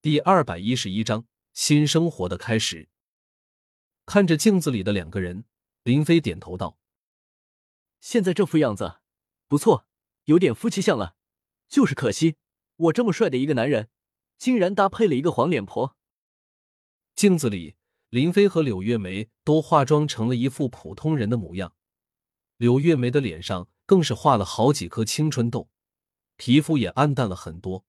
第二百一十一章新生活的开始。看着镜子里的两个人，林飞点头道：“现在这副样子，不错，有点夫妻相了。就是可惜，我这么帅的一个男人，竟然搭配了一个黄脸婆。”镜子里，林飞和柳月梅都化妆成了一副普通人的模样，柳月梅的脸上更是画了好几颗青春痘。皮肤也暗淡了很多，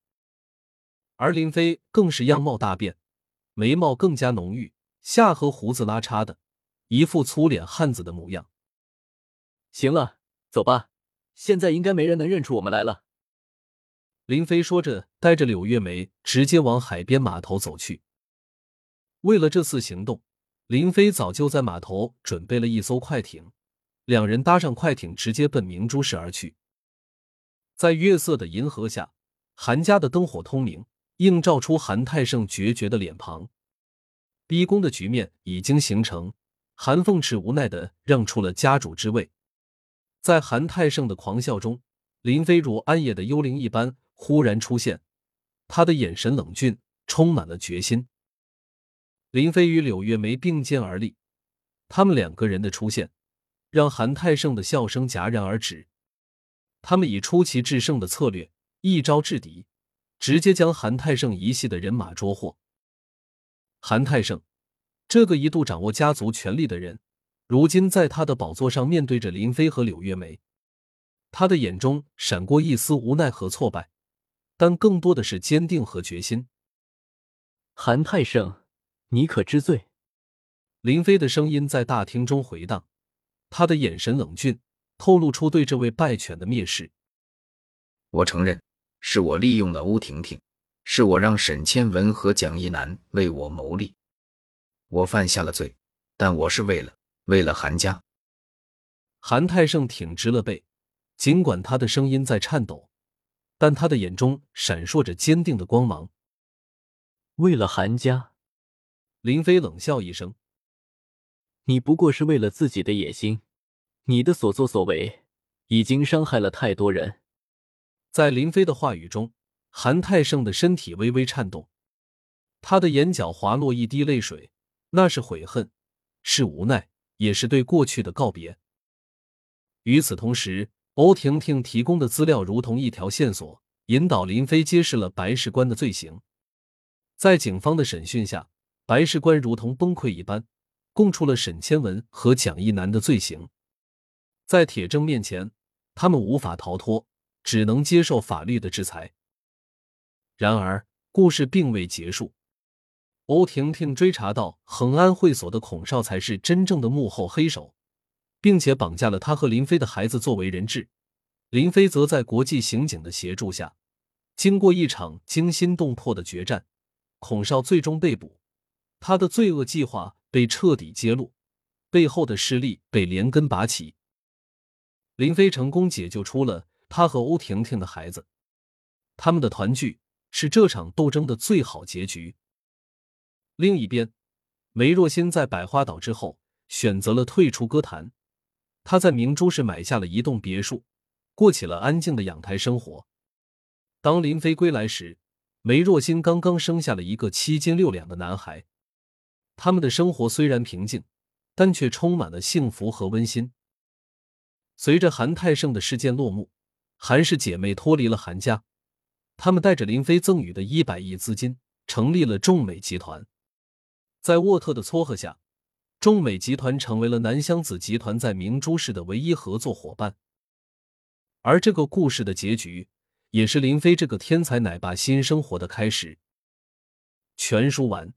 而林飞更是样貌大变，眉毛更加浓郁，下颌胡子拉碴的，一副粗脸汉子的模样。行了，走吧，现在应该没人能认出我们来了。林飞说着，带着柳月梅直接往海边码头走去。为了这次行动，林飞早就在码头准备了一艘快艇，两人搭上快艇，直接奔明珠市而去。在月色的银河下，韩家的灯火通明，映照出韩泰胜决绝的脸庞。逼宫的局面已经形成，韩凤池无奈的让出了家主之位。在韩泰胜的狂笑中，林飞如暗夜的幽灵一般忽然出现，他的眼神冷峻，充满了决心。林飞与柳月梅并肩而立，他们两个人的出现，让韩泰胜的笑声戛然而止。他们以出奇制胜的策略，一招制敌，直接将韩泰胜一系的人马捉获。韩泰胜，这个一度掌握家族权力的人，如今在他的宝座上，面对着林飞和柳月梅，他的眼中闪过一丝无奈和挫败，但更多的是坚定和决心。韩泰胜，你可知罪？林飞的声音在大厅中回荡，他的眼神冷峻。透露出对这位败犬的蔑视。我承认，是我利用了欧婷婷，是我让沈千文和蒋一楠为我谋利，我犯下了罪，但我是为了为了韩家。韩泰盛挺直了背，尽管他的声音在颤抖，但他的眼中闪烁着坚定的光芒。为了韩家，林飞冷笑一声：“你不过是为了自己的野心。”你的所作所为已经伤害了太多人。在林飞的话语中，韩泰胜的身体微微颤动，他的眼角滑落一滴泪水，那是悔恨，是无奈，也是对过去的告别。与此同时，欧婷婷提供的资料如同一条线索，引导林飞揭示了白事官的罪行。在警方的审讯下，白事官如同崩溃一般，供出了沈千文和蒋一楠的罪行。在铁证面前，他们无法逃脱，只能接受法律的制裁。然而，故事并未结束。欧婷婷追查到恒安会所的孔少才是真正的幕后黑手，并且绑架了他和林飞的孩子作为人质。林飞则在国际刑警的协助下，经过一场惊心动魄的决战，孔少最终被捕。他的罪恶计划被彻底揭露，背后的势力被连根拔起。林飞成功解救出了他和欧婷婷的孩子，他们的团聚是这场斗争的最好结局。另一边，梅若欣在百花岛之后选择了退出歌坛，她在明珠市买下了一栋别墅，过起了安静的养胎生活。当林飞归来时，梅若欣刚刚生下了一个七斤六两的男孩。他们的生活虽然平静，但却充满了幸福和温馨。随着韩泰胜的事件落幕，韩氏姐妹脱离了韩家，他们带着林飞赠予的一百亿资金，成立了众美集团。在沃特的撮合下，众美集团成为了南湘子集团在明珠市的唯一合作伙伴。而这个故事的结局，也是林飞这个天才奶爸新生活的开始。全书完。